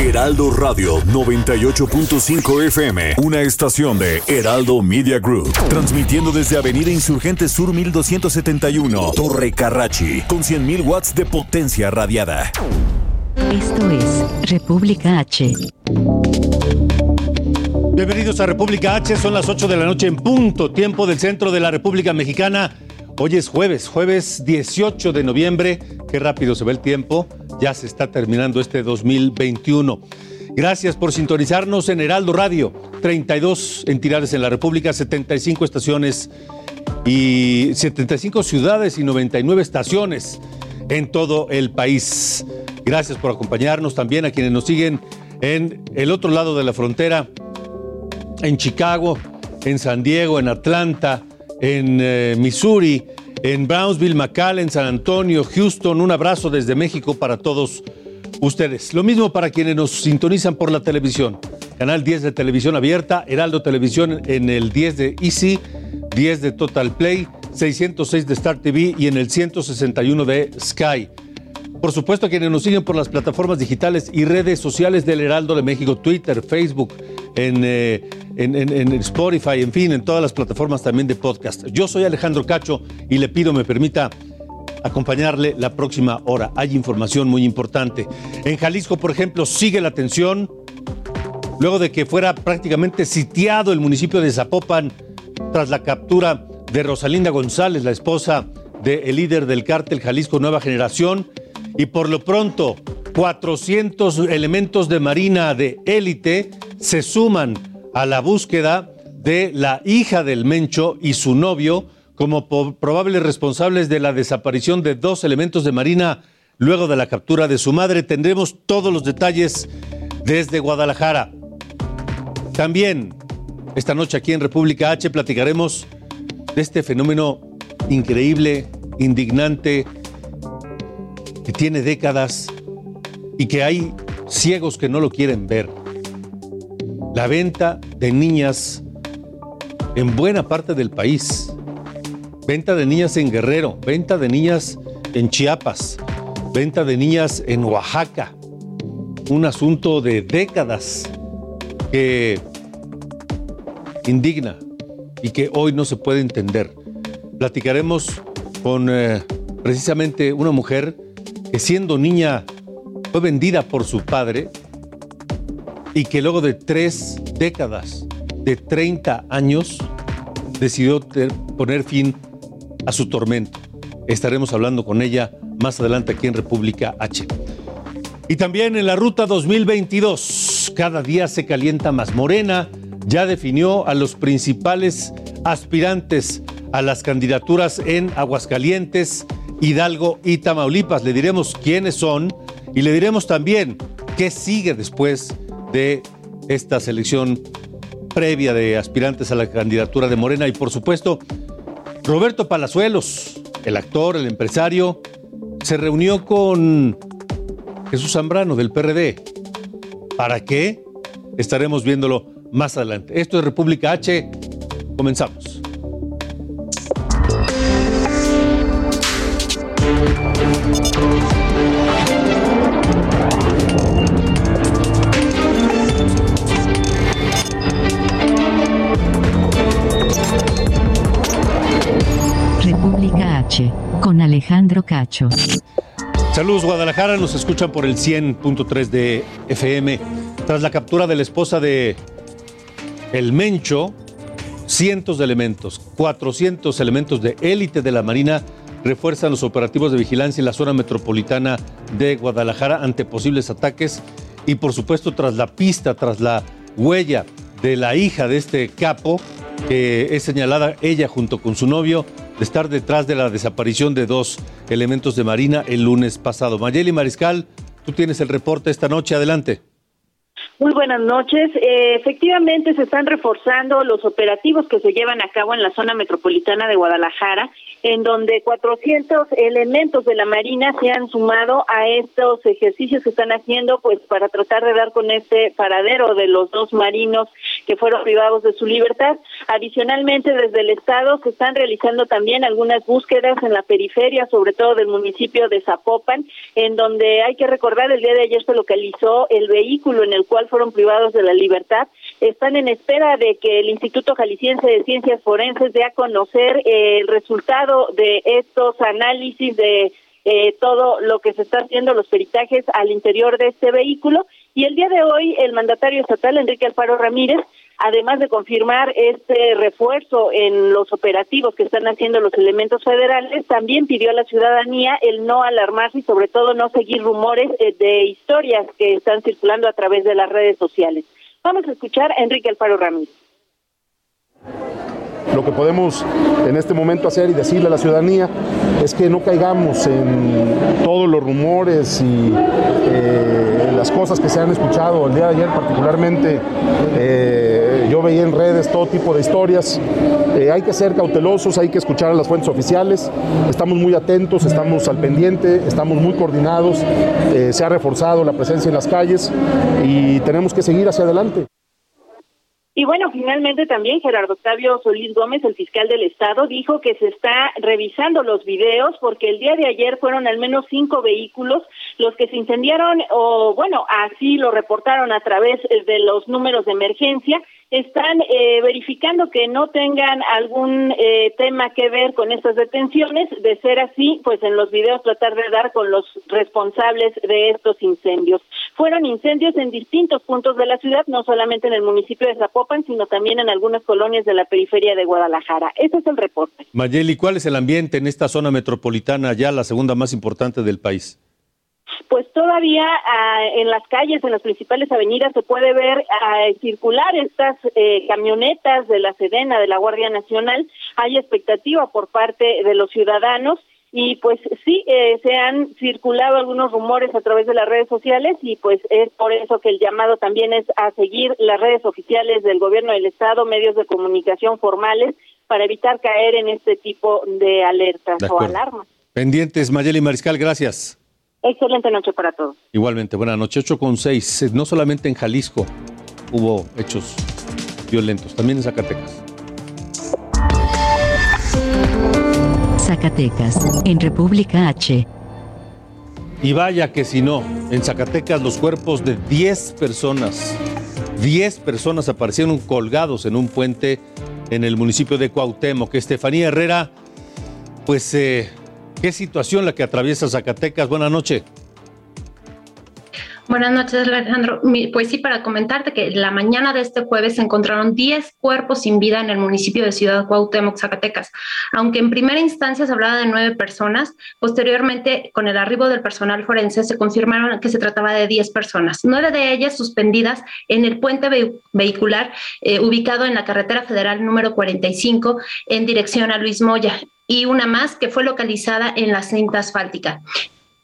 Heraldo Radio 98.5 FM, una estación de Heraldo Media Group, transmitiendo desde Avenida Insurgente Sur 1271, Torre Carrachi, con 100.000 watts de potencia radiada. Esto es República H. Bienvenidos a República H, son las 8 de la noche en punto, tiempo del centro de la República Mexicana. Hoy es jueves, jueves 18 de noviembre. Qué rápido se ve el tiempo. Ya se está terminando este 2021. Gracias por sintonizarnos en Heraldo Radio. 32 entidades en la República, 75 estaciones y 75 ciudades y 99 estaciones en todo el país. Gracias por acompañarnos también a quienes nos siguen en el otro lado de la frontera, en Chicago, en San Diego, en Atlanta, en eh, Missouri, en Brownsville, McAllen, San Antonio, Houston. Un abrazo desde México para todos ustedes. Lo mismo para quienes nos sintonizan por la televisión. Canal 10 de televisión abierta, Heraldo Televisión en el 10 de Easy, 10 de Total Play, 606 de Star TV y en el 161 de Sky. Por supuesto, quienes nos siguen por las plataformas digitales y redes sociales del Heraldo de México, Twitter, Facebook, en, eh, en, en, Spotify, en fin, en todas las plataformas también de podcast. Yo soy Alejandro Cacho y le pido me permita acompañarle la próxima hora. Hay información muy importante. En Jalisco, por ejemplo, sigue la tensión. Luego de que fuera prácticamente sitiado el municipio de Zapopan tras la captura de Rosalinda González, la esposa del líder del cártel Jalisco Nueva Generación, y por lo pronto 400 elementos de Marina de élite se suman a la búsqueda de la hija del Mencho y su novio como probables responsables de la desaparición de dos elementos de Marina luego de la captura de su madre. Tendremos todos los detalles desde Guadalajara. También esta noche aquí en República H platicaremos de este fenómeno increíble, indignante, que tiene décadas y que hay ciegos que no lo quieren ver. La venta de niñas en buena parte del país. Venta de niñas en Guerrero, venta de niñas en Chiapas, venta de niñas en Oaxaca. Un asunto de décadas que indigna y que hoy no se puede entender. Platicaremos con eh, precisamente una mujer que siendo niña fue vendida por su padre y que luego de tres décadas, de 30 años, decidió poner fin a su tormento. Estaremos hablando con ella más adelante aquí en República H. Y también en la ruta 2022, cada día se calienta más. Morena ya definió a los principales aspirantes a las candidaturas en Aguascalientes, Hidalgo y Tamaulipas. Le diremos quiénes son y le diremos también qué sigue después de esta selección previa de aspirantes a la candidatura de Morena. Y por supuesto, Roberto Palazuelos, el actor, el empresario, se reunió con Jesús Zambrano del PRD. ¿Para qué? Estaremos viéndolo más adelante. Esto es República H. Comenzamos. Con Alejandro Cacho. Saludos Guadalajara, nos escuchan por el 100.3 de FM. Tras la captura de la esposa de El Mencho, cientos de elementos, 400 elementos de élite de la Marina refuerzan los operativos de vigilancia en la zona metropolitana de Guadalajara ante posibles ataques y por supuesto tras la pista, tras la huella de la hija de este capo, que es señalada ella junto con su novio de estar detrás de la desaparición de dos elementos de Marina el lunes pasado. Mayeli Mariscal, tú tienes el reporte esta noche, adelante. Muy buenas noches. Eh, efectivamente, se están reforzando los operativos que se llevan a cabo en la zona metropolitana de Guadalajara, en donde 400 elementos de la Marina se han sumado a estos ejercicios que están haciendo, pues para tratar de dar con este paradero de los dos marinos que fueron privados de su libertad. Adicionalmente, desde el Estado se están realizando también algunas búsquedas en la periferia, sobre todo del municipio de Zapopan, en donde hay que recordar el día de ayer se localizó el vehículo en el cual fueron privados de la libertad. Están en espera de que el Instituto Jalisciense de Ciencias Forenses dé a conocer eh, el resultado de estos análisis de eh, todo lo que se está haciendo, los peritajes al interior de este vehículo. Y el día de hoy, el mandatario estatal, Enrique Alfaro Ramírez, además de confirmar este refuerzo en los operativos que están haciendo los elementos federales, también pidió a la ciudadanía el no alarmarse y sobre todo no seguir rumores eh, de historias que están circulando a través de las redes sociales. Vamos a escuchar a Enrique Alfaro Ramírez. Lo que podemos en este momento hacer y decirle a la ciudadanía es que no caigamos en todos los rumores y eh, las cosas que se han escuchado el día de ayer particularmente. Eh, yo veía en redes todo tipo de historias. Eh, hay que ser cautelosos, hay que escuchar a las fuentes oficiales. Estamos muy atentos, estamos al pendiente, estamos muy coordinados. se ha reforzado la presencia en las calles y tenemos que seguir hacia adelante. Y bueno, finalmente también Gerardo Octavio Solís Gómez, el fiscal del Estado, dijo que se está revisando los videos porque el día de ayer fueron al menos cinco vehículos los que se incendiaron o bueno, así lo reportaron a través de los números de emergencia están eh, verificando que no tengan algún eh, tema que ver con estas detenciones. De ser así, pues en los videos tratar de dar con los responsables de estos incendios. Fueron incendios en distintos puntos de la ciudad, no solamente en el municipio de Zapopan, sino también en algunas colonias de la periferia de Guadalajara. Ese es el reporte. Mayeli, ¿cuál es el ambiente en esta zona metropolitana, ya la segunda más importante del país? Pues todavía ah, en las calles, en las principales avenidas, se puede ver ah, circular estas eh, camionetas de la Sedena, de la Guardia Nacional. Hay expectativa por parte de los ciudadanos y pues sí, eh, se han circulado algunos rumores a través de las redes sociales y pues es por eso que el llamado también es a seguir las redes oficiales del gobierno del Estado, medios de comunicación formales, para evitar caer en este tipo de alertas o alarmas. Pendientes, Mayeli Mariscal, gracias. Excelente noche para todos. Igualmente, buena noche. 8 con 6. No solamente en Jalisco hubo hechos violentos, también en Zacatecas. Zacatecas, en República H. Y vaya que si no, en Zacatecas los cuerpos de 10 personas, 10 personas aparecieron colgados en un puente en el municipio de Cuauhtémoc. Estefanía Herrera, pues eh, ¿Qué situación la que atraviesa Zacatecas? Buenas noches. Buenas noches, Alejandro. Pues sí, para comentarte que la mañana de este jueves se encontraron 10 cuerpos sin vida en el municipio de Ciudad Cuauhtémoc, Zacatecas. Aunque en primera instancia se hablaba de nueve personas, posteriormente, con el arribo del personal forense, se confirmaron que se trataba de 10 personas. Nueve de ellas suspendidas en el puente vehicular eh, ubicado en la carretera federal número 45 en dirección a Luis Moya y una más que fue localizada en la cinta asfáltica.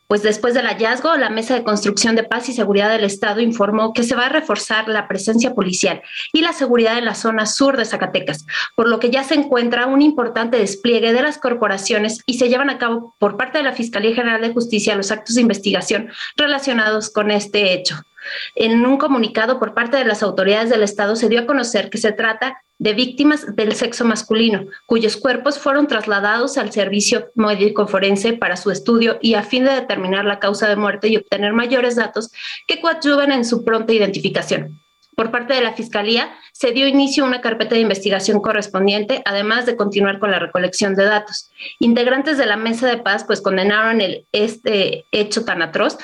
Pues después del hallazgo, la Mesa de Construcción de Paz y Seguridad del Estado informó que se va a reforzar la presencia policial y la seguridad en la zona sur de Zacatecas, por lo que ya se encuentra un importante despliegue de las corporaciones y se llevan a cabo por parte de la Fiscalía General de Justicia los actos de investigación relacionados con este hecho. En un comunicado por parte de las autoridades del Estado se dio a conocer que se trata de víctimas del sexo masculino, cuyos cuerpos fueron trasladados al servicio médico forense para su estudio y a fin de determinar la causa de muerte y obtener mayores datos que coadyuven en su pronta identificación. Por parte de la Fiscalía, se dio inicio a una carpeta de investigación correspondiente, además de continuar con la recolección de datos. Integrantes de la Mesa de Paz pues condenaron este hecho tan atroz,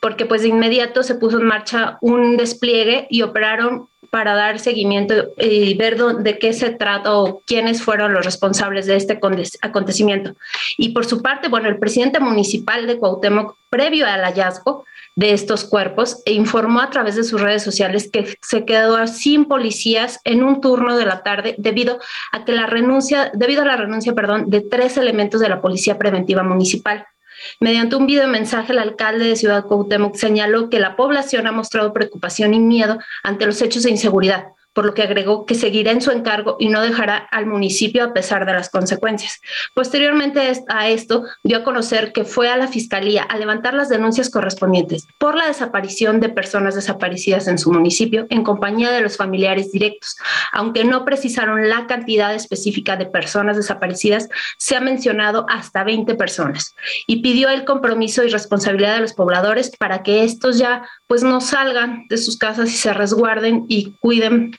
porque pues de inmediato se puso en marcha un despliegue y operaron para dar seguimiento y ver de qué se trata o quiénes fueron los responsables de este acontecimiento. Y por su parte, bueno, el presidente municipal de Cuauhtémoc, previo al hallazgo, de estos cuerpos informó a través de sus redes sociales que se quedó sin policías en un turno de la tarde debido a que la renuncia, debido a la renuncia, perdón, de tres elementos de la Policía Preventiva Municipal. Mediante un video mensaje, el alcalde de Ciudad Cuauhtémoc señaló que la población ha mostrado preocupación y miedo ante los hechos de inseguridad, por lo que agregó que seguirá en su encargo y no dejará al municipio a pesar de las consecuencias. Posteriormente a esto, dio a conocer que fue a la Fiscalía a levantar las denuncias correspondientes por la desaparición de personas desaparecidas en su municipio en compañía de los familiares directos. Aunque no precisaron la cantidad específica de personas desaparecidas, se ha mencionado hasta 20 personas y pidió el compromiso y responsabilidad de los pobladores para que estos ya pues no salgan de sus casas y se resguarden y cuiden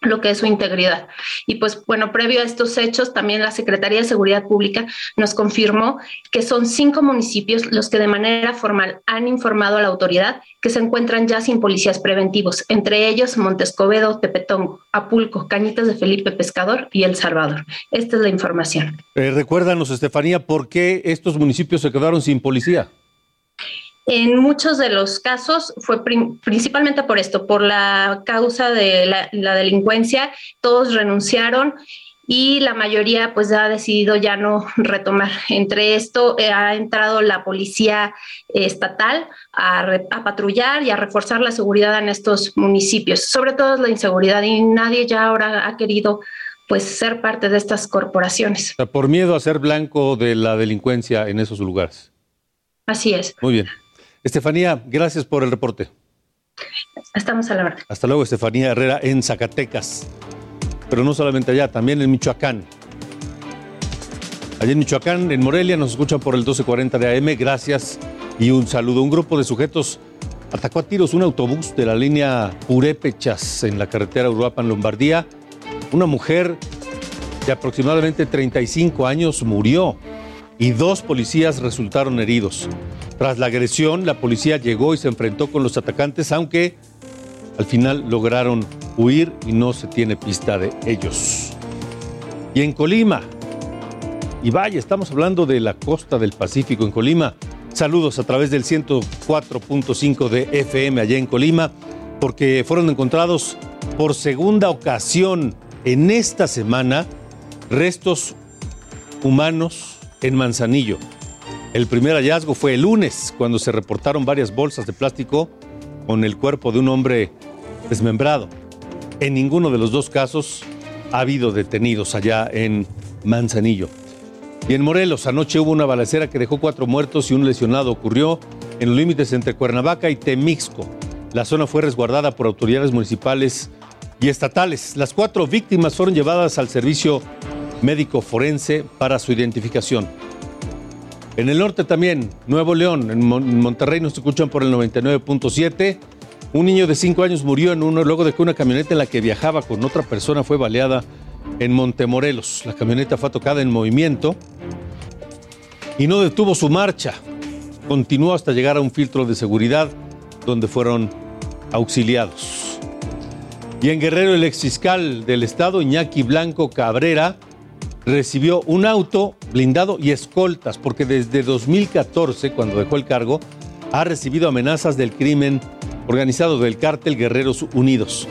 lo que es su integridad. Y pues bueno, previo a estos hechos, también la Secretaría de Seguridad Pública nos confirmó que son cinco municipios los que de manera formal han informado a la autoridad que se encuentran ya sin policías preventivos, entre ellos Montescobedo, Tepetongo, Apulco, Cañitas de Felipe Pescador y El Salvador. Esta es la información. Eh, recuérdanos, Estefanía, ¿por qué estos municipios se quedaron sin policía? En muchos de los casos fue principalmente por esto, por la causa de la, delincuencia, todos renunciaron y la mayoría pues ha decidido ya no retomar. Entre esto eh, ha entrado la policía estatal a, a, patrullar y a reforzar la seguridad en estos municipios, sobre todo la inseguridad y nadie ya ahora ha querido pues ser parte de estas corporaciones. por miedo a ser blanco de la delincuencia en esos lugares. Así es. Muy bien. Estefanía, gracias por el reporte. Estamos a la hora. Hasta luego, Estefanía Herrera, en Zacatecas. Pero no solamente allá, también en Michoacán. Allá en Michoacán, en Morelia, nos escuchan por el 1240 de AM. Gracias y un saludo. Un grupo de sujetos atacó a tiros un autobús de la línea Purépechas en la carretera Uruapan, Lombardía. Una mujer de aproximadamente 35 años murió y dos policías resultaron heridos. Tras la agresión, la policía llegó y se enfrentó con los atacantes, aunque al final lograron huir y no se tiene pista de ellos. Y en Colima, y vaya, estamos hablando de la costa del Pacífico en Colima. Saludos a través del 104.5 de FM allá en Colima, porque fueron encontrados por segunda ocasión en esta semana restos humanos en Manzanillo. El primer hallazgo fue el lunes, cuando se reportaron varias bolsas de plástico con el cuerpo de un hombre desmembrado. En ninguno de los dos casos ha habido detenidos allá en Manzanillo. Y en Morelos, anoche hubo una balacera que dejó cuatro muertos y un lesionado. Ocurrió en los límites entre Cuernavaca y Temixco. La zona fue resguardada por autoridades municipales y estatales. Las cuatro víctimas fueron llevadas al servicio médico forense para su identificación. En el norte también, Nuevo León, en Monterrey nos escuchan por el 99.7. Un niño de 5 años murió en uno luego de que una camioneta en la que viajaba con otra persona fue baleada en Montemorelos. La camioneta fue tocada en movimiento y no detuvo su marcha. Continuó hasta llegar a un filtro de seguridad donde fueron auxiliados. Y en Guerrero, el ex fiscal del estado, Iñaki Blanco Cabrera, recibió un auto blindado y escoltas, porque desde 2014, cuando dejó el cargo, ha recibido amenazas del crimen organizado del cártel Guerreros Unidos.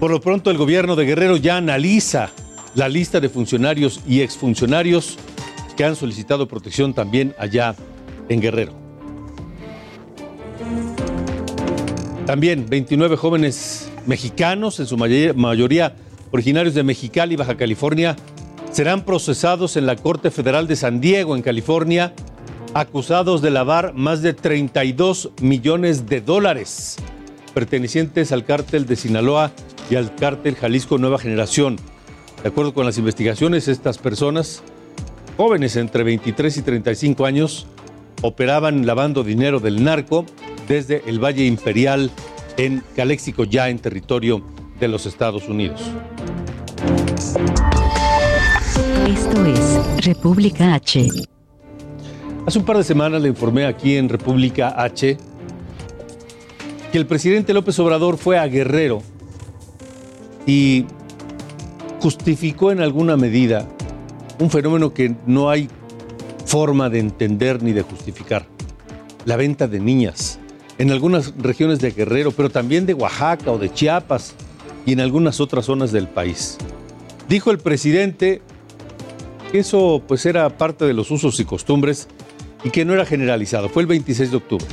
Por lo pronto, el gobierno de Guerrero ya analiza la lista de funcionarios y exfuncionarios que han solicitado protección también allá en Guerrero. También 29 jóvenes mexicanos, en su mayoría originarios de Mexicali, Baja California, serán procesados en la Corte Federal de San Diego, en California, acusados de lavar más de 32 millones de dólares pertenecientes al cártel de Sinaloa y al cártel Jalisco Nueva Generación. De acuerdo con las investigaciones, estas personas, jóvenes entre 23 y 35 años, operaban lavando dinero del narco desde el Valle Imperial en Caléxico, ya en territorio de los Estados Unidos. Esto es República H. Hace un par de semanas le informé aquí en República H que el presidente López Obrador fue a Guerrero y justificó en alguna medida un fenómeno que no hay forma de entender ni de justificar. La venta de niñas en algunas regiones de Guerrero, pero también de Oaxaca o de Chiapas y en algunas otras zonas del país. Dijo el presidente eso pues era parte de los usos y costumbres y que no era generalizado. Fue el 26 de octubre.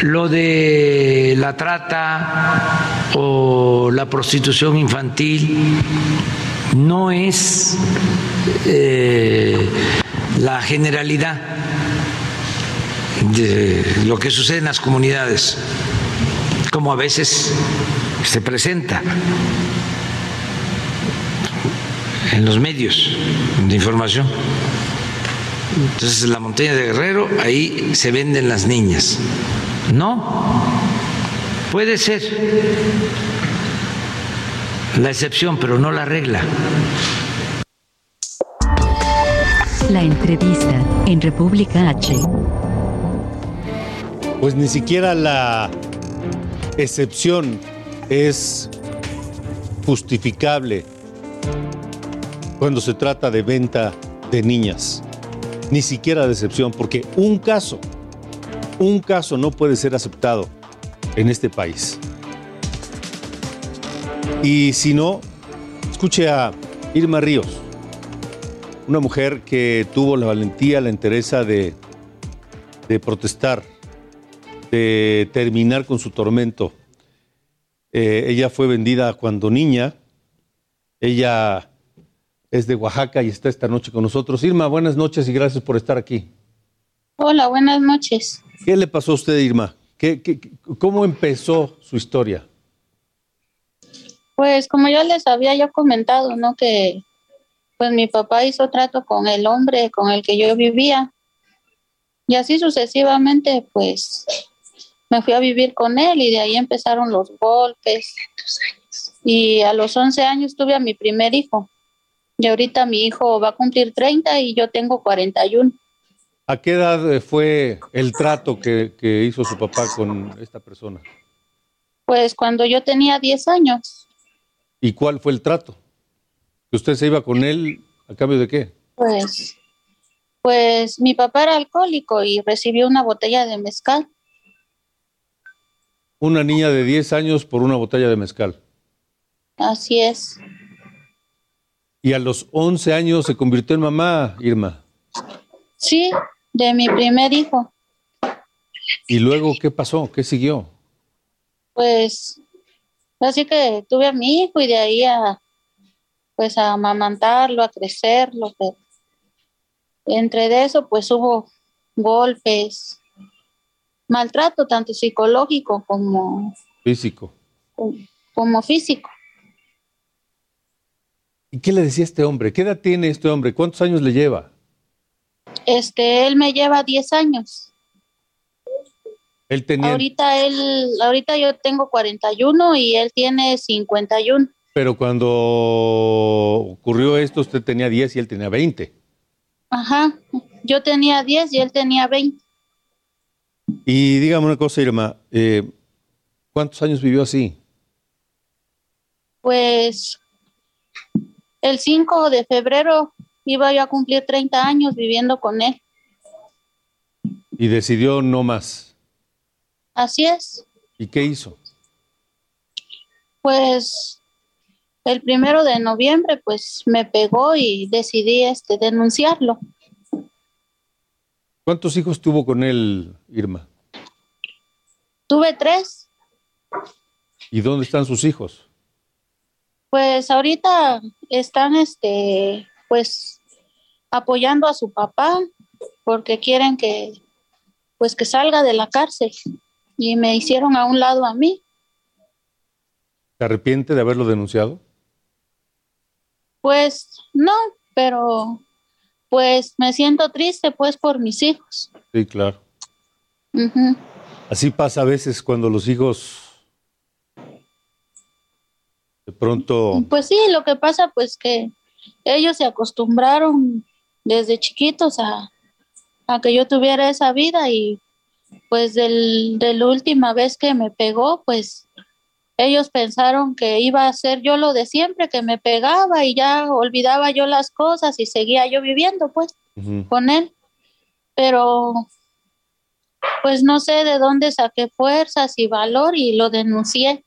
Lo de la trata o la prostitución infantil no es eh, la generalidad de lo que sucede en las comunidades, como a veces se presenta en los medios de información. Entonces, en la montaña de Guerrero, ahí se venden las niñas. No, puede ser la excepción, pero no la regla. La entrevista en República H. Pues ni siquiera la excepción es justificable cuando se trata de venta de niñas. Ni siquiera de excepción, porque un caso, un caso no puede ser aceptado en este país. Y si no, escuche a Irma Ríos, una mujer que tuvo la valentía, la entereza de, de protestar, de terminar con su tormento. Eh, ella fue vendida cuando niña. Ella es de Oaxaca y está esta noche con nosotros. Irma, buenas noches y gracias por estar aquí. Hola, buenas noches. ¿Qué le pasó a usted, Irma? ¿Qué, qué, cómo empezó su historia? Pues como ya les había yo comentado, ¿no? Que pues mi papá hizo trato con el hombre con el que yo vivía. Y así sucesivamente, pues me fui a vivir con él y de ahí empezaron los golpes. Y a los 11 años tuve a mi primer hijo. Y ahorita mi hijo va a cumplir 30 y yo tengo 41. ¿A qué edad fue el trato que, que hizo su papá con esta persona? Pues cuando yo tenía 10 años. ¿Y cuál fue el trato? ¿Que usted se iba con él a cambio de qué? Pues, pues mi papá era alcohólico y recibió una botella de mezcal. Una niña de 10 años por una botella de mezcal. Así es. Y a los 11 años se convirtió en mamá, Irma. Sí, de mi primer hijo. ¿Y luego qué pasó? ¿Qué siguió? Pues así que tuve a mi hijo y de ahí a pues a amamantarlo, a crecerlo, pero entre de eso pues hubo golpes, maltrato tanto psicológico como físico. Como, como físico. ¿Y qué le decía este hombre? ¿Qué edad tiene este hombre? ¿Cuántos años le lleva? Este, él me lleva 10 años. Él tenía... Ahorita él, ahorita yo tengo 41 y él tiene 51. Pero cuando ocurrió esto, usted tenía 10 y él tenía 20. Ajá, yo tenía 10 y él tenía 20. Y dígame una cosa, Irma, eh, ¿cuántos años vivió así? Pues el 5 de febrero iba yo a cumplir 30 años viviendo con él. Y decidió no más. Así es. ¿Y qué hizo? Pues el primero de noviembre, pues me pegó y decidí este denunciarlo. ¿Cuántos hijos tuvo con él, Irma? Tuve tres. ¿Y dónde están sus hijos? Pues ahorita están, este, pues, apoyando a su papá porque quieren que, pues, que salga de la cárcel y me hicieron a un lado a mí. ¿Se arrepiente de haberlo denunciado? Pues no, pero pues me siento triste pues por mis hijos. Sí, claro. Uh -huh. Así pasa a veces cuando los hijos de pronto... Pues sí, lo que pasa pues que ellos se acostumbraron desde chiquitos a, a que yo tuviera esa vida y pues del, de la última vez que me pegó, pues ellos pensaron que iba a ser yo lo de siempre, que me pegaba y ya olvidaba yo las cosas y seguía yo viviendo pues con él. Pero pues no sé de dónde saqué fuerzas y valor y lo denuncié.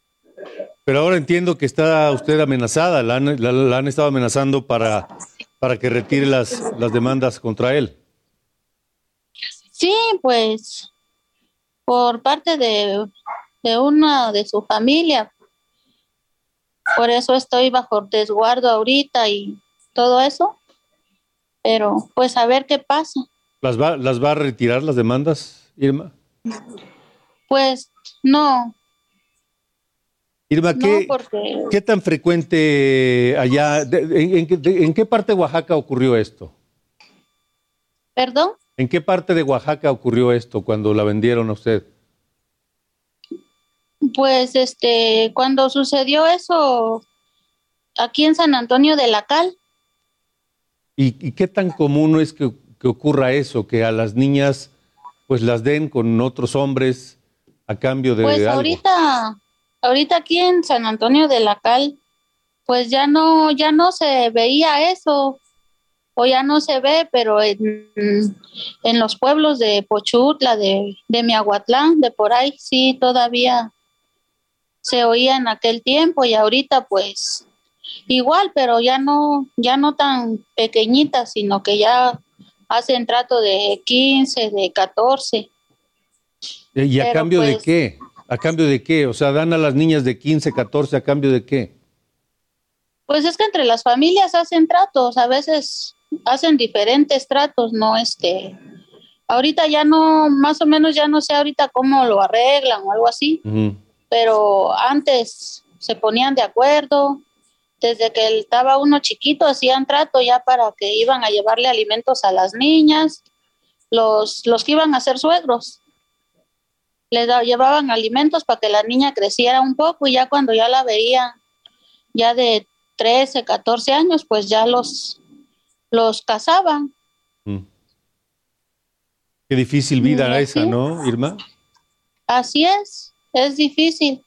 Pero ahora entiendo que está usted amenazada, la han, la- la han estado amenazando para, para que retire las, las demandas contra él. Sí, pues por parte de, de una de su familia. Por eso estoy bajo resguardo ahorita y todo eso. Pero pues a ver qué pasa. ¿Las va, ¿Las va a retirar las demandas, Irma? Pues no, Irma, no ¿qué, porque ¿qué tan frecuente allá, de- en, en qué- de- en qué parte de Oaxaca ocurrió esto? perdón, ¿En qué parte de Oaxaca ocurrió esto cuando la vendieron a usted? pues este cuando sucedió eso aquí en San Antonio de la Cal, ¿Y, y qué tan común es que, que ocurra eso, que a las niñas pues las den con otros hombres a cambio de Pues algo? ahorita, ahorita aquí en San Antonio de la Cal, pues ya no, ya no se veía eso, o ya no se ve, pero en, en los pueblos de Pochutla, de, de Miahuatlán, de por ahí, sí todavía se oía en aquel tiempo y ahorita pues igual, pero ya no, ya no tan pequeñitas, sino que ya hacen trato de 15, de 14. ¿Y a pero, cambio de pues- qué? ¿A cambio de qué? O sea, dan a las niñas de 15, 14 a cambio de qué? Pues es que entre las familias hacen tratos, a veces hacen diferentes tratos, ¿no? Este, ahorita ya no, más o menos ya no sé ahorita cómo lo arreglan o algo así, pero antes se ponían de acuerdo, desde que estaba uno chiquito hacían trato ya para que iban a llevarle alimentos a las niñas, los, los que iban a ser suegros. Le da- llevaban alimentos para que la niña creciera un poco y ya cuando ya la veían ya de 13, 14 años, pues ya los, los casaban. Mm. Qué difícil vida Mm, esa. ¿no, Irma? Así es, es difícil.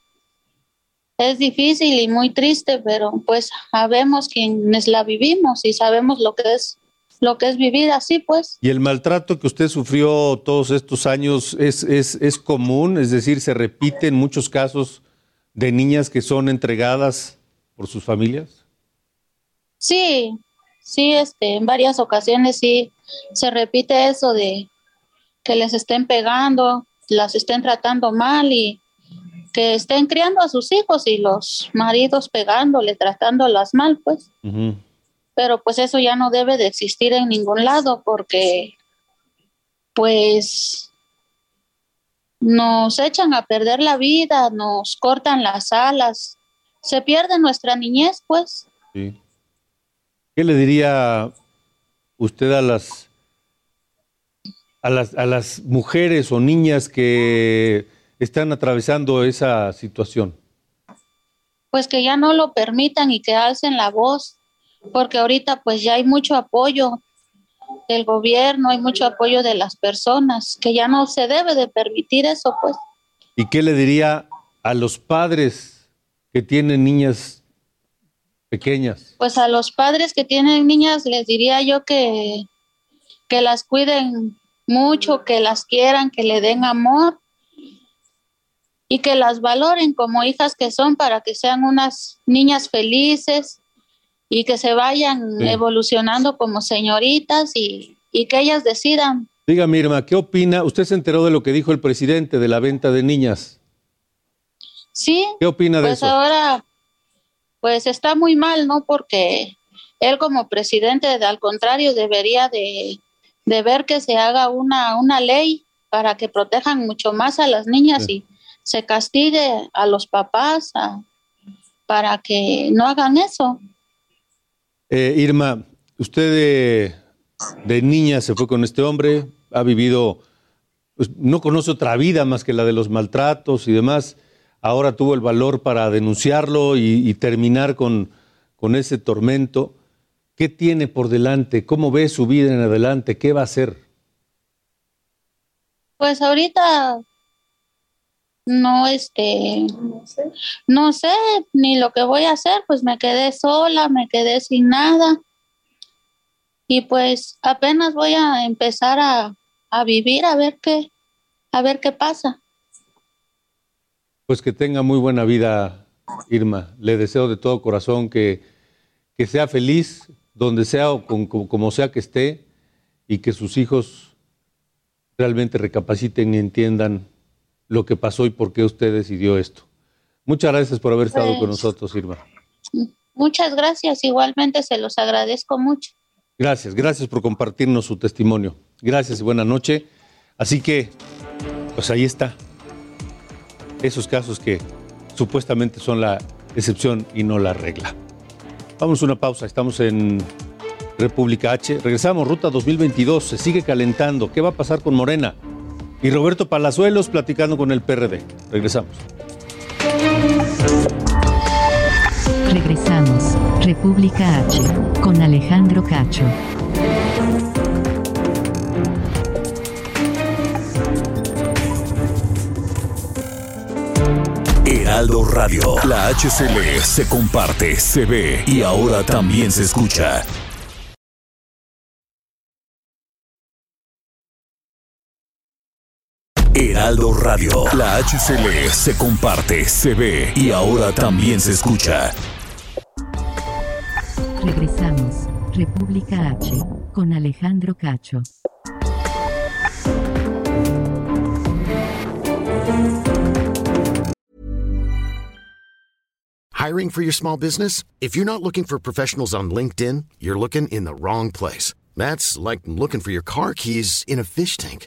Es difícil y muy triste, pero pues sabemos quienes la vivimos y sabemos lo que es lo que es vivir así, pues. ¿Y el maltrato que usted sufrió todos estos años es, es, es común? Es decir, ¿se repite en muchos casos de niñas que son entregadas por sus familias? Sí, sí, este, en varias ocasiones sí se repite eso de que les estén pegando, las estén tratando mal y que estén criando a sus hijos y los maridos pegándole, tratándolas mal, pues. Ujú. Pero pues eso ya no debe de existir en ningún lado porque pues nos echan a perder la vida, nos cortan las alas, se pierde nuestra niñez, pues. Sí. ¿Qué le diría usted a las, a las a las mujeres o niñas que están atravesando esa situación? pues que ya no lo permitan y que alcen la voz, porque ahorita pues ya hay mucho apoyo del gobierno, hay mucho apoyo de las personas, que ya no se debe de permitir eso, pues. ¿Y qué le diría a los padres que tienen niñas pequeñas? Pues a los padres que tienen niñas les diría yo que, que las cuiden mucho, que las quieran, que le den amor y que las valoren como hijas que son para que sean unas niñas felices y que se vayan Sí. evolucionando como señoritas y, y que ellas decidan. Dígame, Irma, ¿qué opina? Usted se enteró de lo que dijo el presidente de la venta de niñas. Sí, ¿Qué opina de pues eso? ahora, pues está muy mal, ¿no? Porque él como presidente, de- al contrario, debería de, de ver que se haga una, una ley para que protejan mucho más a las niñas Sí. y se castigue a los papás a- para que no hagan eso. Eh, Irma, usted de, niña se fue con este hombre, ha vivido, pues, no conoce otra vida más que la de los maltratos y demás. Ahora tuvo el valor para denunciarlo y, y terminar con, con ese tormento. ¿Qué tiene por delante? ¿Cómo ve su vida en adelante? ¿Qué va a hacer? Pues ahorita, no, este, no sé ni lo que voy a hacer, pues me quedé sola, me quedé sin nada. Y pues apenas voy a empezar a, a vivir, a ver qué, a ver qué pasa. Pues que tenga muy buena vida, Irma. Le deseo de todo corazón que, que sea feliz donde sea o con- como, como sea que esté y que sus hijos realmente recapaciten y entiendan lo que pasó y por qué usted decidió esto. Muchas gracias por haber estado con Pues- nosotros, Irma. Muchas gracias, igualmente se los agradezco mucho. Gracias, gracias por compartirnos su testimonio. Gracias y buena noche. Así que, pues ahí está. Esos casos que supuestamente son la excepción y no la regla. Vamos a una pausa, estamos en República H. Regresamos, Ruta 2022, se sigue calentando. ¿Qué va a pasar con Morena? Y Roberto Palazuelos platicando con el PRD. Regresamos. Regresamos. República H. Con Alejandro Cacho. Heraldo Radio. La HCL se comparte, se ve y ahora también se escucha. Heraldo Radio. La HCL se comparte, se ve y ahora también se escucha. Regresamos. República H. Con Alejandro Cacho. Hiring for your small business? If you're not looking for professionals on LinkedIn, you're looking in the wrong place. That's like looking for your car keys in a fish tank.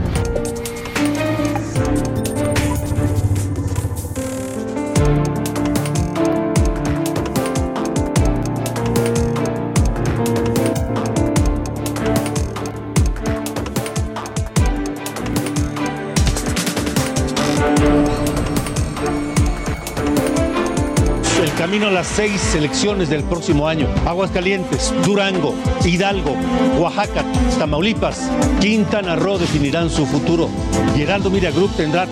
Camino las seis elecciones del próximo año. Aguascalientes, Durango, Hidalgo, Oaxaca, Tamaulipas, Quintana Roo definirán su futuro. Y Heraldo Group tendrá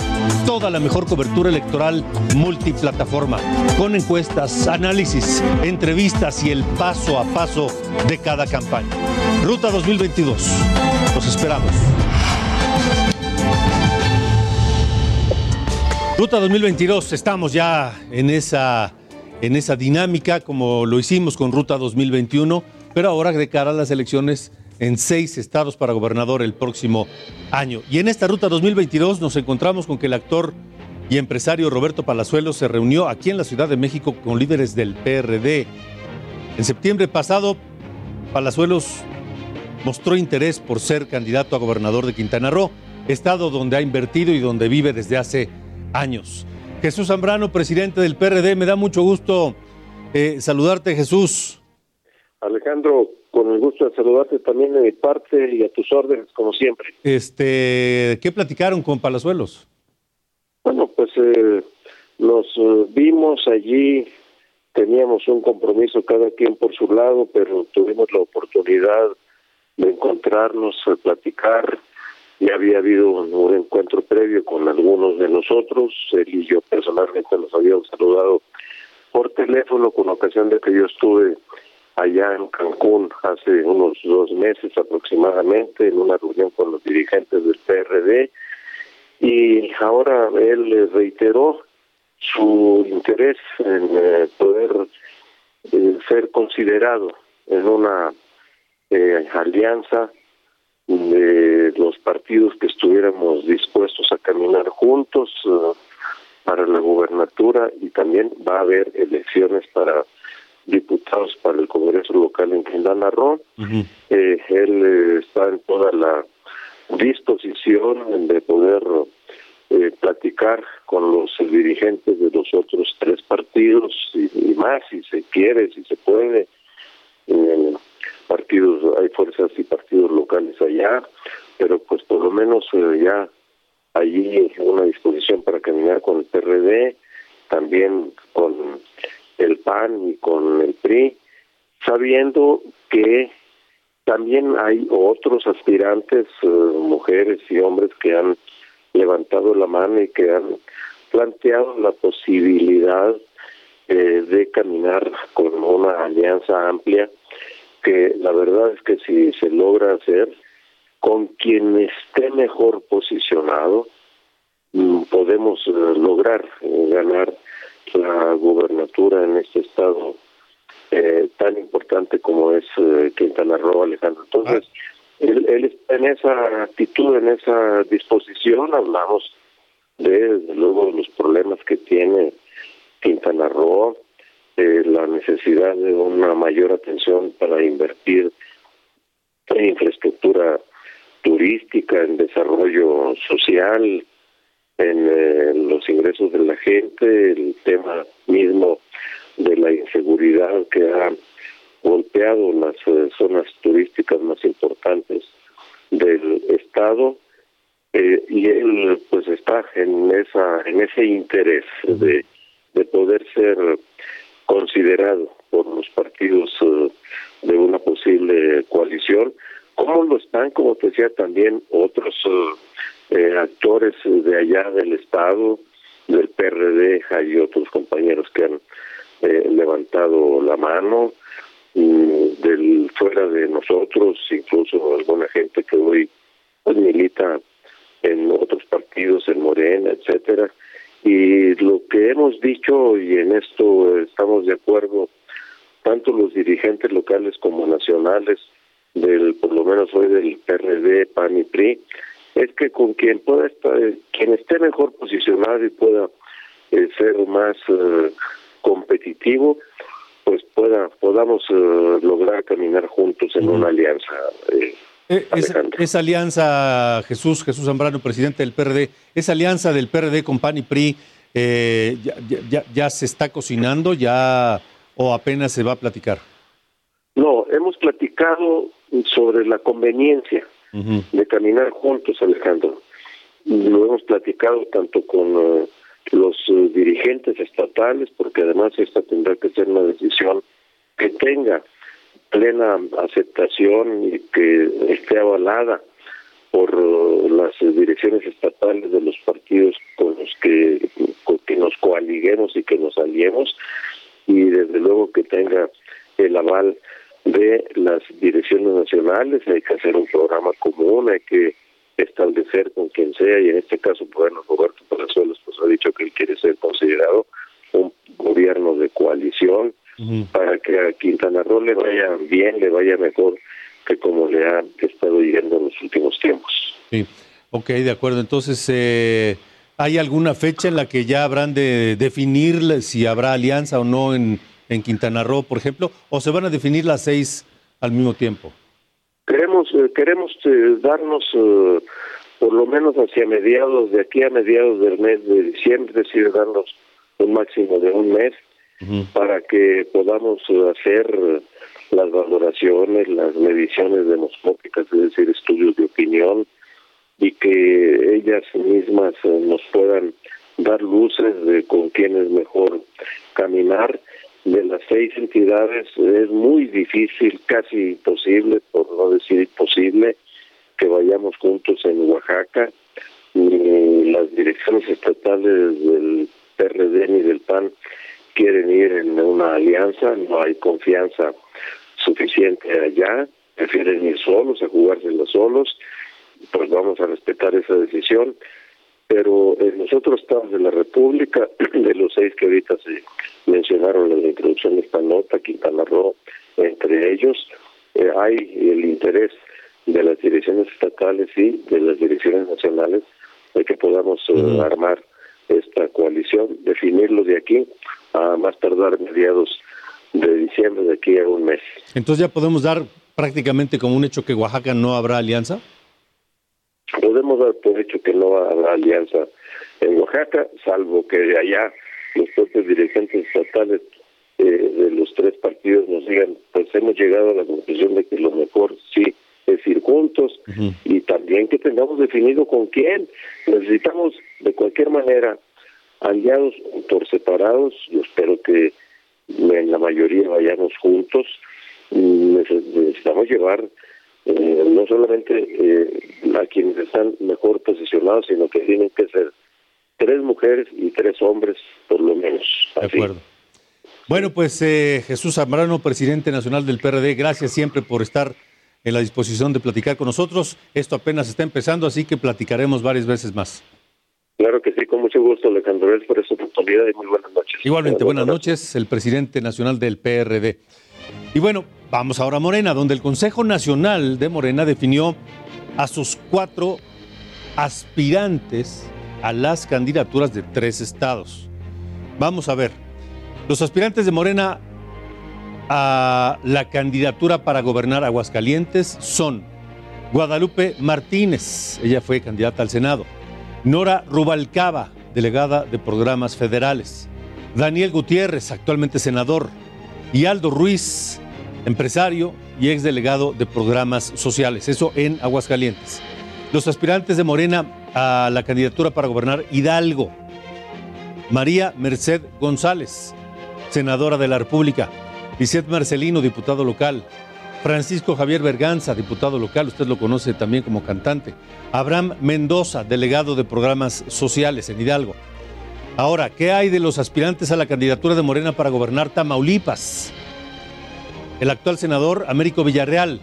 toda la mejor cobertura electoral multiplataforma, con encuestas, análisis, entrevistas y el paso a paso de cada campaña. Ruta 2022. Los esperamos. Ruta 2022, estamos ya en esa, en esa dinámica como lo hicimos con Ruta 2021, pero ahora de cara a las elecciones en seis estados para gobernador el próximo año. Y en esta Ruta 2022 nos encontramos con que el actor y empresario Roberto Palazuelos se reunió aquí en la Ciudad de México con líderes del PRD. En septiembre pasado, Palazuelos mostró interés por ser candidato a gobernador de Quintana Roo, estado donde ha invertido y donde vive desde hace años. Jesús Zambrano, presidente del PRD, me da mucho gusto eh, saludarte, Jesús. Alejandro, con el gusto de saludarte también de mi parte y a tus órdenes, como siempre. Este, ¿Qué platicaron con Palazuelos? Bueno, pues eh, nos eh, vimos allí, teníamos un compromiso cada quien por su lado, pero tuvimos la oportunidad de encontrarnos, de platicar. Ya había habido un, encuentro previo con algunos de nosotros, él y yo personalmente nos habíamos saludado por teléfono con ocasión de que yo estuve allá en Cancún hace unos dos meses aproximadamente en una reunión con los dirigentes del PRD y ahora él reiteró su interés en eh, poder eh, ser considerado en una eh, alianza de los partidos que estuviéramos dispuestos a caminar juntos eh, para la gubernatura y también va a haber elecciones para diputados para el Congreso local en Quintana Roo. Eh, él eh, está en toda la disposición de poder eh, platicar con los dirigentes de los otros tres partidos y, y más, si se quiere, si se puede, partidos, hay fuerzas y partidos locales allá, pero pues por lo menos eh, ya allí una disposición para caminar con el PRD, también con el PAN y con el PRI, sabiendo que también hay otros aspirantes, eh, mujeres y hombres que han levantado la mano y que han planteado la posibilidad eh, de caminar con una alianza amplia que la verdad es que si se logra hacer con quien esté mejor posicionado mm, podemos eh, lograr ganar la gubernatura en este estado eh, tan importante como es eh, Quintana Roo, Alejandro. Entonces, él, él, está en esa actitud, en esa disposición, hablamos de, desde luego, los problemas que tiene Quintana Roo, eh, la necesidad de una mayor atención para invertir en infraestructura turística, en desarrollo social, en los ingresos de la gente, el tema mismo de la inseguridad que ha golpeado las eh, zonas turísticas más importantes del estado eh, y él pues está en esa en ese interés de, de poder ser considerado por los partidos eh, de una posible coalición como lo están como decía también otros actores de allá del estado del PRD hay otros compañeros que han eh, levantado la mano mm, del fuera de nosotros, incluso alguna gente que hoy pues, milita en otros partidos, en Morena, etcétera. Y lo que hemos dicho, y en esto estamos de acuerdo, tanto los dirigentes locales como nacionales, del por lo menos hoy del PRD, PAN y PRI, es que con quien pueda estar, quien esté mejor posicionado y pueda eh, ser más eh, competitivo, pues pueda podamos eh, lograr caminar juntos en una alianza. Eh, eh esa, alianza, Jesús, Jesús Zambrano, presidente del PRD, esa alianza del PRD con PAN y PRI, eh, ya, ya, ya, se está cocinando ya o apenas se va a platicar? No, hemos platicado sobre la conveniencia de caminar juntos, Alejandro. Lo hemos platicado tanto con los eh, dirigentes estatales, porque además esta tendrá que ser una decisión que tenga plena aceptación y que esté avalada por eh, las direcciones estatales de los partidos con los que, nos coaliguemos y que nos aliemos y desde luego que tenga el aval de las direcciones nacionales, hay que hacer un programa común, hay que establecer con quien sea, y en este caso, bueno, Roberto Palazuelos pues ha dicho que él quiere ser considerado un gobierno de coalición para que a Quintana Roo le vaya bien, le vaya mejor que como le ha estado yendo en los últimos tiempos. Sí, ok, de acuerdo. Entonces, eh, ¿hay alguna fecha en la que ya habrán de definir si habrá alianza o no en, en Quintana Roo, por ejemplo, o se van a definir las seis al mismo tiempo? Queremos, eh, queremos eh, darnos eh, por lo menos hacia mediados, de aquí a mediados del mes de diciembre, es decir, darnos un máximo de un mes para que podamos hacer las valoraciones, las mediciones demoscópicas, es decir, estudios de opinión, y que ellas mismas nos puedan dar luces de con quién es mejor caminar de las seis entidades es muy difícil, casi imposible, por no decir imposible, que vayamos juntos en Oaxaca. Ni las direcciones estatales del PRD ni del PAN quieren ir en una alianza, no hay confianza suficiente allá, prefieren ir solos, a jugárselos solos, pues vamos a respetar esa decisión. Pero en los otros estados de la República, de los seis que ahorita se mencionaron en la introducción de esta nota, Quintana Roo, entre ellos, eh, hay el interés de las direcciones estatales y de las direcciones nacionales de que podamos eh, armar esta coalición, definirlo de aquí a más tardar mediados de diciembre, de aquí a un mes. Entonces ya podemos dar prácticamente como un hecho que Oaxaca no habrá alianza podemos dar por hecho que no habrá alianza en Oaxaca, salvo que de allá los propios dirigentes estatales eh, de los tres partidos nos digan, pues hemos llegado a la conclusión de que lo mejor sí es ir juntos y también que tengamos definido con quién. Necesitamos de cualquier manera aliados por separados, yo espero que en la mayoría vayamos juntos, necesitamos llevar eh, no solamente eh, a quienes están mejor posicionados, sino que tienen que ser tres mujeres y tres hombres, por lo menos. De acuerdo. Bueno, pues eh, Jesús Zambrano, presidente nacional del PRD, gracias siempre por estar en la disposición de platicar con nosotros. Esto apenas está empezando, así que platicaremos varias veces más. Claro que sí, con mucho gusto, Alejandro, por esta oportunidad y muy buenas noches. Igualmente, buenas noches, el presidente nacional del PRD. Y bueno, vamos ahora a Morena, donde el Consejo Nacional de Morena definió a sus cuatro aspirantes a las candidaturas de tres estados. Vamos a ver, los aspirantes de Morena a la candidatura para gobernar Aguascalientes son Guadalupe Martínez, ella fue candidata al Senado, Nora Rubalcaba, delegada de programas federales, Daniel Gutiérrez, actualmente senador, y Aldo Ruiz, empresario y exdelegado de programas sociales, eso en Aguascalientes. Los aspirantes de Morena a la candidatura para gobernar Hidalgo, María Merced González, senadora de la República, Lisette Marcelino, diputado local. Francisco Javier Berganza, diputado local, usted lo conoce también como cantante. Abraham Mendoza, delegado de programas sociales en Hidalgo. Ahora, ¿qué hay de los aspirantes a la candidatura de Morena para gobernar Tamaulipas? El actual senador Américo Villarreal,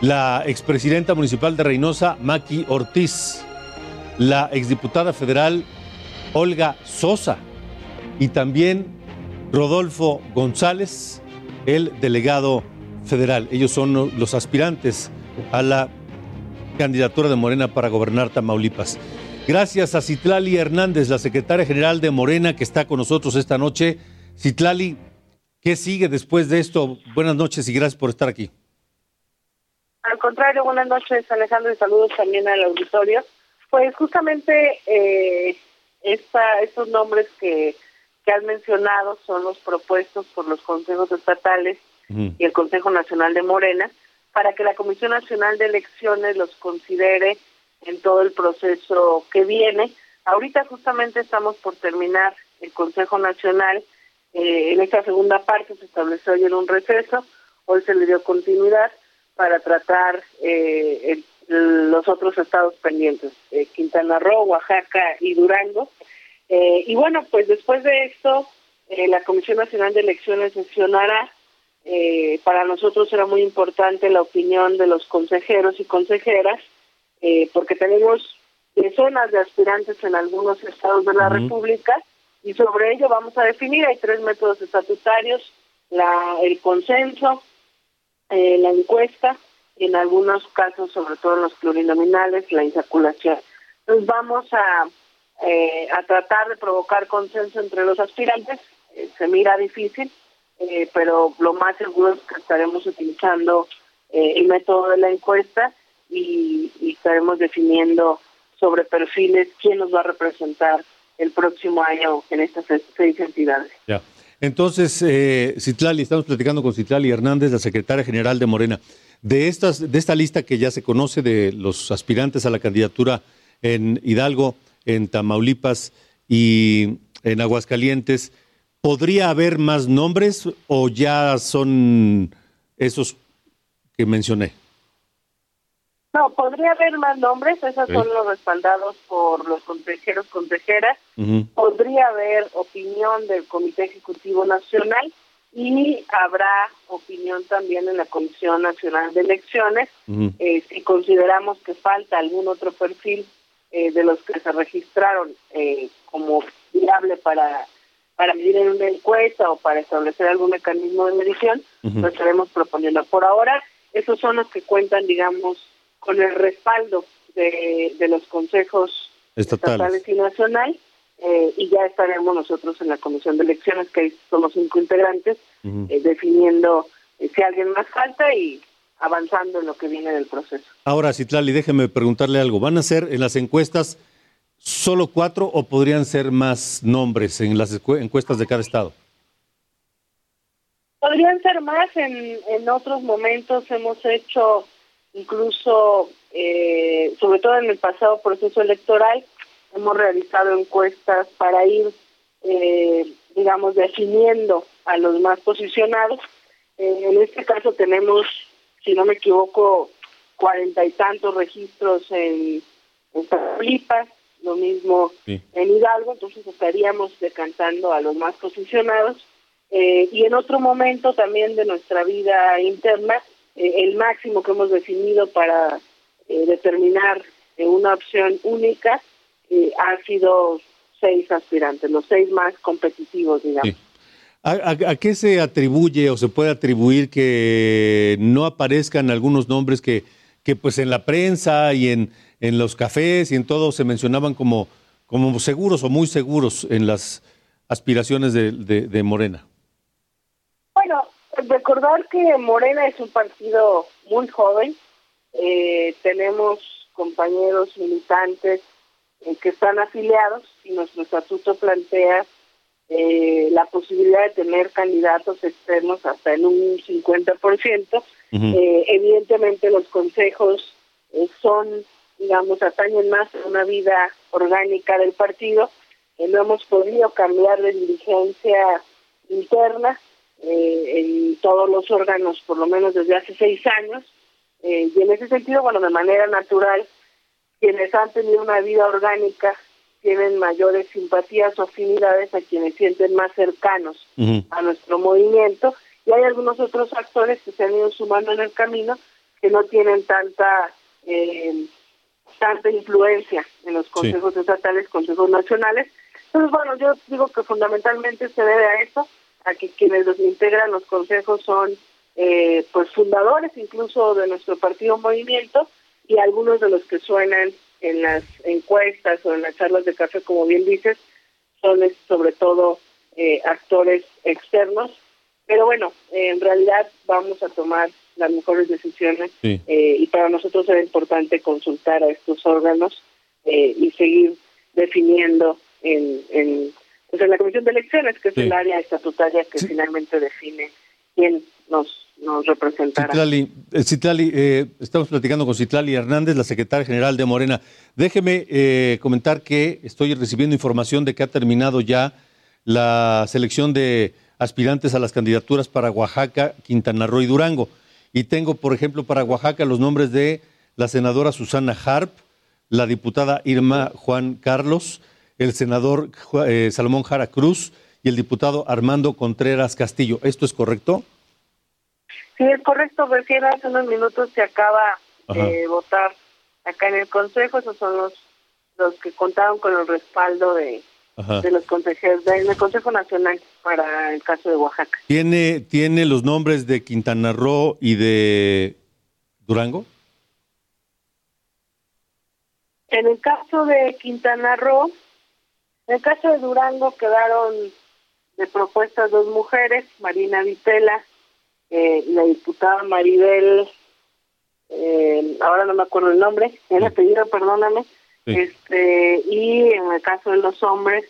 la expresidenta municipal de Reynosa, Maki Ortiz, la exdiputada federal Olga Sosa y también Rodolfo González, el delegado federal. Ellos son los aspirantes a la candidatura de Morena para gobernar Tamaulipas. Gracias a Citlali Hernández, la secretaria general de Morena, que está con nosotros esta noche. Citlali, ¿qué sigue después de esto? Buenas noches y gracias por estar aquí. Al contrario, buenas noches Alejandro y saludos también al auditorio. Pues justamente eh, esta, estos nombres que que has mencionado son los propuestos por los consejos estatales y el Consejo Nacional de Morena para que la Comisión Nacional de Elecciones los considere en todo el proceso que viene. Ahorita justamente estamos por terminar el Consejo Nacional. Eh, en esta segunda parte se estableció ayer un receso, hoy se le dio continuidad para tratar eh, los otros estados pendientes, eh, Quintana Roo, Oaxaca y Durango. Eh, y bueno, pues después de esto, eh, la Comisión Nacional de Elecciones sesionará. Eh, para nosotros era muy importante la opinión de los consejeros y consejeras, porque tenemos decenas de aspirantes en algunos estados de la República y sobre ello vamos a definir, hay tres métodos estatutarios, la, el consenso, la encuesta y en algunos casos, sobre todo en los plurinominales, la insaculación. Entonces vamos a eh, a tratar de provocar consenso entre los aspirantes. Eh, se mira difícil, eh, pero lo más seguro es que estaremos utilizando el método de la encuesta y, estaremos definiendo sobre perfiles quién nos va a representar el próximo año en estas seis entidades. Ya. Entonces, eh, Citlali, estamos platicando con Citlali Hernández, la secretaria general de Morena. De, estas, de esta lista que ya se conoce de los aspirantes a la candidatura en Hidalgo, en Tamaulipas y en Aguascalientes, ¿podría haber más nombres o ya son esos que mencioné? No, podría haber más nombres, esos son los respaldados por los consejeros, consejeras. Podría haber opinión del Comité Ejecutivo Nacional y habrá opinión también en la Comisión Nacional de Elecciones. Eh, si consideramos que falta algún otro perfil eh, de los que se registraron eh, como viable para para medir en una encuesta o para establecer algún mecanismo de medición, lo estaremos proponiendo. Por ahora, esos son los que cuentan, digamos, con el respaldo de, de los consejos estatales, y nacional, eh, y ya estaremos nosotros en la comisión de elecciones, que somos cinco integrantes, definiendo si alguien más falta y avanzando en lo que viene del proceso. Ahora, Citlali, déjeme preguntarle algo. ¿Van a ser en las encuestas solo cuatro o podrían ser más nombres en las encuestas de cada estado? Podrían ser más, en, otros momentos hemos hecho incluso, eh, sobre todo en el pasado proceso electoral, hemos realizado encuestas para ir, eh, digamos, definiendo a los más posicionados. Eh, en este caso tenemos, si no me equivoco, cuarenta y tantos registros en, en Tamaulipas, lo mismo en Hidalgo, entonces estaríamos decantando a los más posicionados. Eh, y en otro momento también de nuestra vida interna, eh, el máximo que hemos definido para eh, determinar una opción única ha sido seis aspirantes, los seis más competitivos, digamos. ¿A, qué se atribuye o se puede atribuir que no aparezcan algunos nombres que, que pues en la prensa y en, en los cafés y en todo se mencionaban como, como seguros o muy seguros en las aspiraciones de, de, Morena? Bueno, recordar que Morena es un partido muy joven. Eh, tenemos compañeros militantes eh, que están afiliados y nuestro estatuto plantea eh, la posibilidad de tener candidatos externos hasta en un 50%. eh, evidentemente los consejos son digamos, atañen más a una vida orgánica del partido. Eh, no hemos podido cambiar de dirigencia interna eh, en todos los órganos, por lo menos desde hace seis años. Eh, y en ese sentido, bueno, de manera natural, quienes han tenido una vida orgánica tienen mayores simpatías o afinidades a quienes sienten más cercanos a nuestro movimiento. Y hay algunos otros actores que se han ido sumando en el camino que no tienen tanta eh, tanta influencia en los consejos estatales, consejos nacionales. Entonces, bueno, yo digo que fundamentalmente se debe a eso, a que quienes los integran los consejos son eh, pues fundadores incluso de nuestro partido Movimiento y algunos de los que suenan en las encuestas o en las charlas de café, como bien dices, son sobre todo eh, actores externos. Pero bueno, en realidad vamos a tomar las mejores decisiones eh, y para nosotros era importante consultar a estos órganos eh, y seguir definiendo en, en, pues en la Comisión de Elecciones, que es el área estatutaria que finalmente define quién nos, nos representará. Citlali, eh, Citlali estamos platicando con Citlali Hernández, la secretaria general de Morena. Déjeme comentar que estoy recibiendo información de que ha terminado ya la selección de aspirantes a las candidaturas para Oaxaca, Quintana Roo y Durango. Y tengo, por ejemplo, para Oaxaca los nombres de la senadora Susana Harp, la diputada Irma Juan Carlos, el senador eh, Salomón Jara Cruz y el diputado Armando Contreras Castillo. ¿Esto es correcto? Sí, es correcto. Recién hace unos minutos se acaba de votar acá en el Consejo. Esos son los, los que contaron con el respaldo de, de los consejeros del Consejo Nacional para el caso de Oaxaca. ¿Tiene, ¿Tiene los nombres de Quintana Roo y de Durango? En el caso de Quintana Roo, en el caso de Durango quedaron de propuestas dos mujeres, Marina Vitela eh, y la diputada Maribel, eh, ahora no me acuerdo el nombre, el apellido, perdóname, este Y en el caso de los hombres,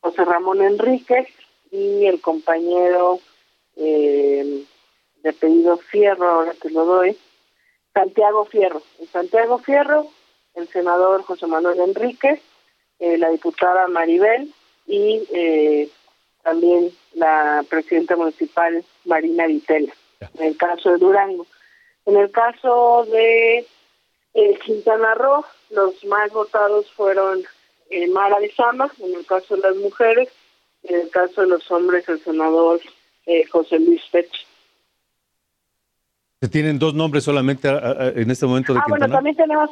José Ramón Enríquez y el compañero eh, de pedido Fierro, ahora te lo doy, Santiago Fierro. En Santiago Fierro, el senador José Manuel Enríquez, eh, la diputada Maribel y eh, también la presidenta municipal Marina Vitela, en el caso de Durango. En el caso de eh, Quintana Roo, los más votados fueron eh, Mara de Sama, en el caso de las mujeres, en el caso de los hombres, el senador eh, José Luis Pech. ¿Se tienen dos nombres solamente en este momento de ah, bueno, también tenemos,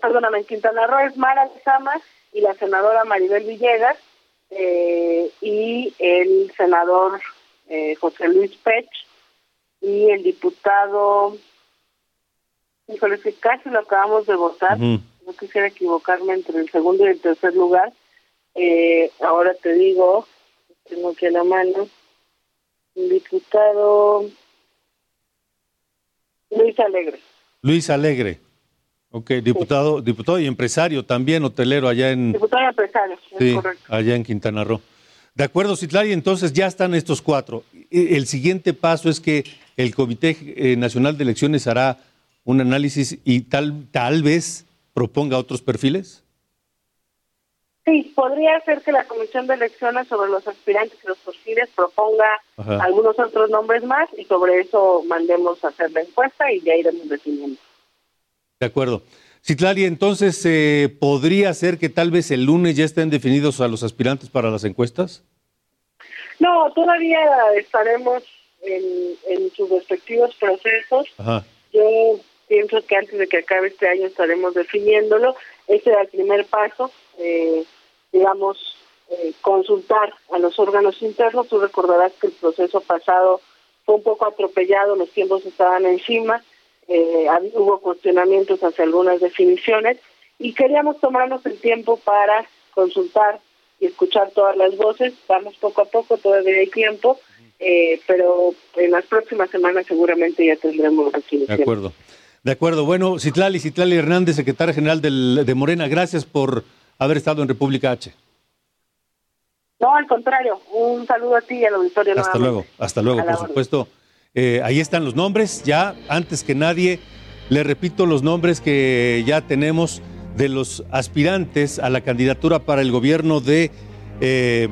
perdóname, en Quintana Roo es Mara de Sama y la senadora Maribel Villegas eh, y el senador eh, José Luis Pech y el diputado Híjole, que casi lo acabamos de votar. No quisiera equivocarme entre el segundo y el tercer lugar. Eh, ahora te digo, tengo que la mano, diputado Luis Alegre. Luis Alegre. Ok, diputado, diputado y empresario también, hotelero allá en... Diputado y empresario, sí, allá en Quintana Roo. De acuerdo, Citlali, entonces ya están estos cuatro. El siguiente paso es que el Comité Nacional de Elecciones hará un análisis y tal, tal vez proponga otros perfiles. Sí, podría ser que la Comisión de Elecciones sobre los aspirantes y los perfiles proponga algunos otros nombres más y sobre eso mandemos a hacer la encuesta y ya iremos definiendo. De acuerdo. Citlali, entonces, eh, ¿podría ser que tal vez el lunes ya estén definidos a los aspirantes para las encuestas? No, todavía estaremos en, sus respectivos procesos. Yo pienso que antes de que acabe este año estaremos definiéndolo. Ese era el primer paso, eh, digamos, eh, consultar a los órganos internos. Tú recordarás que el proceso pasado fue un poco atropellado, los tiempos estaban encima eh, hubo cuestionamientos hacia algunas definiciones y queríamos tomarnos el tiempo para consultar y escuchar todas las voces. Vamos poco a poco, todavía hay tiempo, eh, pero en las próximas semanas seguramente ya tendremos definiciones. De acuerdo. De acuerdo. Bueno, Citlali, Citlali Hernández, secretaria general del, de Morena, gracias por haber estado en República H. No, al contrario, un saludo a ti y al auditorio. Hasta luego, hasta luego, por supuesto. Eh, ahí están los nombres, ya antes que nadie, le repito los nombres que ya tenemos de los aspirantes a la candidatura para el gobierno de eh,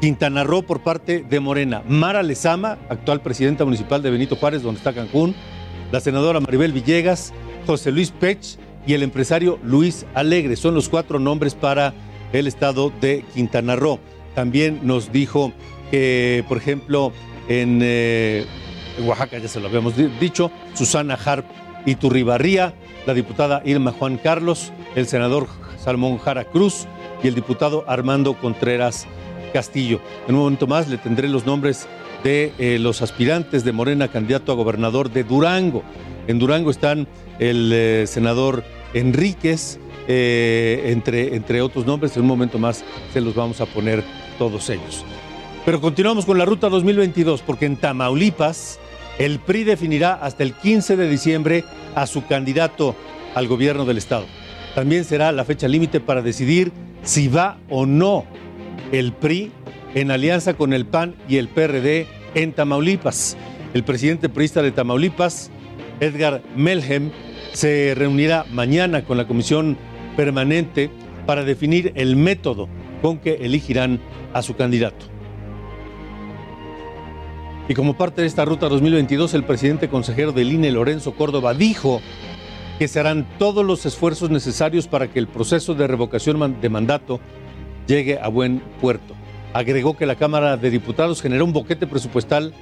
Quintana Roo por parte de Morena. Mara Lezama, actual presidenta municipal de Benito Juárez, donde está Cancún, la senadora Maribel Villegas, José Luis Pech y el empresario Luis Alegre. Son los cuatro nombres para el estado de Quintana Roo. También nos dijo que, por ejemplo, eh, en, Oaxaca, ya se lo habíamos dicho, Susana Harp Iturribarría, la diputada Irma Juan Carlos, el senador Salmón Jara Cruz y el diputado Armando Contreras Castillo. En un momento más le tendré los nombres de eh, los aspirantes de Morena, candidato a gobernador de Durango. En Durango están el eh, senador Enríquez, entre, entre otros nombres. En un momento más se los vamos a poner todos ellos. Pero continuamos con la ruta 2022 porque en Tamaulipas el PRI definirá hasta el 15 de diciembre a su candidato al gobierno del estado. También será la fecha límite para decidir si va o no el PRI en alianza con el PAN y el PRD en Tamaulipas. El presidente priista de Tamaulipas, Edgar Melhem, se reunirá mañana con la comisión permanente para definir el método con que elegirán a su candidato. Y como parte de esta ruta 2022, el presidente consejero del INE, Lorenzo Córdoba, dijo que se harán todos los esfuerzos necesarios para que el proceso de revocación de mandato llegue a buen puerto. Agregó que la Cámara de Diputados generó un boquete presupuestal,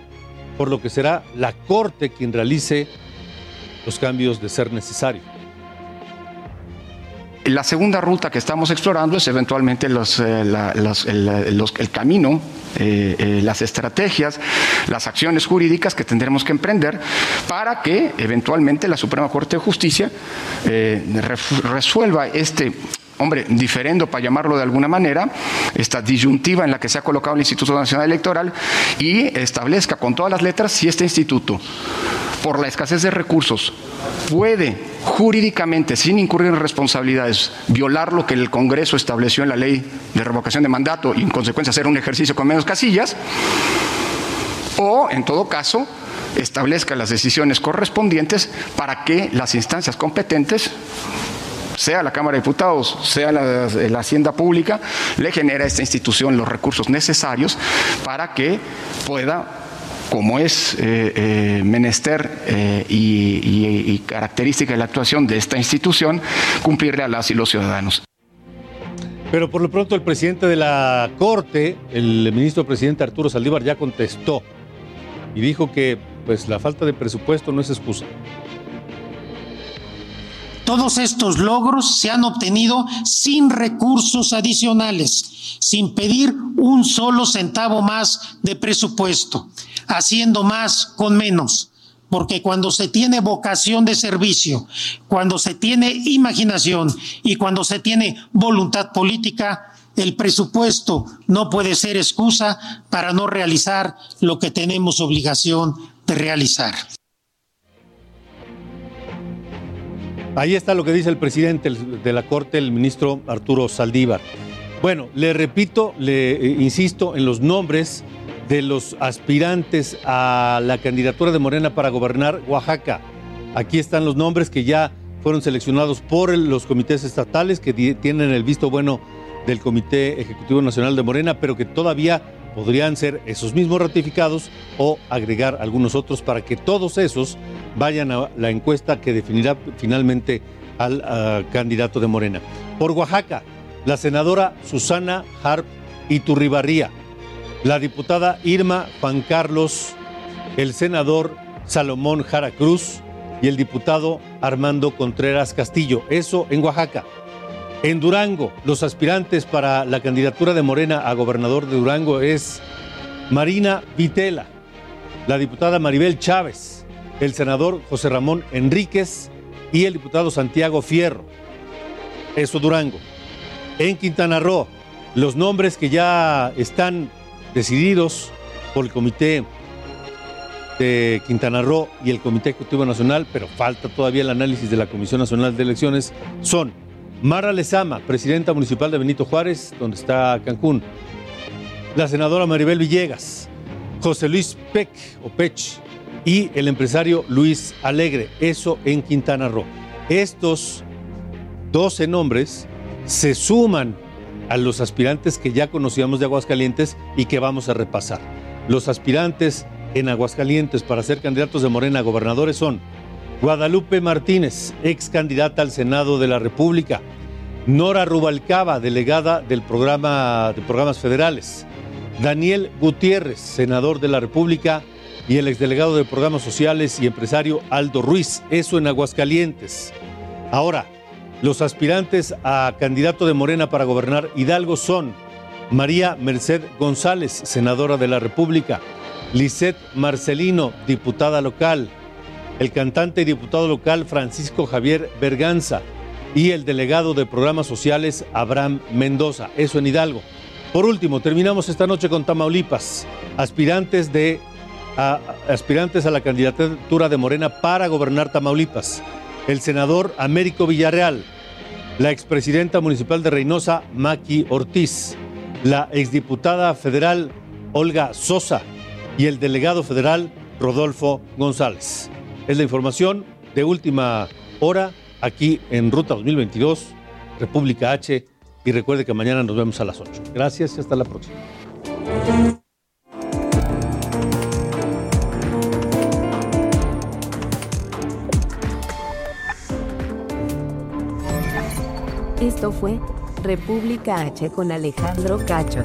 por lo que será la Corte quien realice los cambios de ser necesario. La segunda ruta que estamos explorando es eventualmente los, eh, el, camino, eh, eh, las estrategias, las acciones jurídicas que tendremos que emprender para que eventualmente la Suprema Corte de Justicia resuelva este hombre, diferendo para llamarlo de alguna manera, esta disyuntiva en la que se ha colocado el Instituto Nacional Electoral y establezca con todas las letras si este instituto, por la escasez de recursos, puede jurídicamente, sin incurrir en responsabilidades, violar lo que el Congreso estableció en la ley de revocación de mandato y en consecuencia hacer un ejercicio con menos casillas, o en todo caso establezca las decisiones correspondientes para que las instancias competentes sea la Cámara de Diputados, sea la, Hacienda Pública, le genera a esta institución los recursos necesarios para que pueda como es eh, eh, menester eh, y, característica de la actuación de esta institución, cumplirle a las y los ciudadanos. Pero por lo pronto el presidente de la Corte, el ministro presidente Arturo Saldívar, ya contestó y dijo que pues la falta de presupuesto no es excusa. Todos estos logros se han obtenido sin recursos adicionales, sin pedir un solo centavo más de presupuesto, haciendo más con menos. Porque cuando se tiene vocación de servicio, cuando se tiene imaginación y cuando se tiene voluntad política, el presupuesto no puede ser excusa para no realizar lo que tenemos obligación de realizar. Ahí está lo que dice el presidente de la Corte, el ministro Arturo Saldívar. Bueno, le repito, le eh, insisto en los nombres de los aspirantes a la candidatura de Morena para gobernar Oaxaca. Aquí están los nombres que ya fueron seleccionados por los comités estatales que tienen el visto bueno del Comité Ejecutivo Nacional de Morena, pero que todavía podrían ser esos mismos ratificados o agregar algunos otros para que todos esos vayan a la encuesta que definirá finalmente al ah, candidato de Morena. Por Oaxaca, la senadora Susana Harp Iturribarría, la diputada Irma Juan Carlos, el senador Salomón Jara Cruz y el diputado Armando Contreras Castillo. Eso en Oaxaca. En Durango, los aspirantes para la candidatura de Morena a gobernador de Durango es Marina Vitela, la diputada Maribel Chávez, el senador José Ramón Enríquez y el diputado Santiago Fierro. Eso Durango. En Quintana Roo, los nombres que ya están decididos por el Comité de Quintana Roo y el Comité Ejecutivo Nacional, pero falta todavía el análisis de la Comisión Nacional de Elecciones, son Mara Lezama, presidenta municipal de Benito Juárez, donde está Cancún, la senadora Maribel Villegas, José Luis Peck o Pech y el empresario Luis Alegre, eso en Quintana Roo. Estos 12 nombres se suman a los aspirantes que ya conocíamos de Aguascalientes y que vamos a repasar. Los aspirantes en Aguascalientes para ser candidatos de Morena a gobernadores son Guadalupe Martínez, ex candidata al Senado de la República, Nora Rubalcaba, delegada del programa de programas federales, Daniel Gutiérrez, senador de la República, y el exdelegado de programas sociales y empresario Aldo Ruiz, eso en Aguascalientes. Ahora, los aspirantes a candidato de Morena para gobernar Hidalgo son María Merced González, senadora de la República, Lisette Marcelino, diputada local, el cantante y diputado local Francisco Javier Berganza y el delegado de programas sociales Abraham Mendoza, eso en Hidalgo. Por último, terminamos esta noche con Tamaulipas, aspirantes de a- aspirantes a la candidatura de Morena para gobernar Tamaulipas. El senador Américo Villarreal, la expresidenta municipal de Reynosa, Maki Ortiz, la exdiputada federal Olga Sosa y el delegado federal Rodolfo González. Es la información de última hora aquí en Ruta 2022, República H. Y recuerde que mañana nos vemos a las 8. Gracias y hasta la próxima. Esto fue República H con Alejandro Cacho.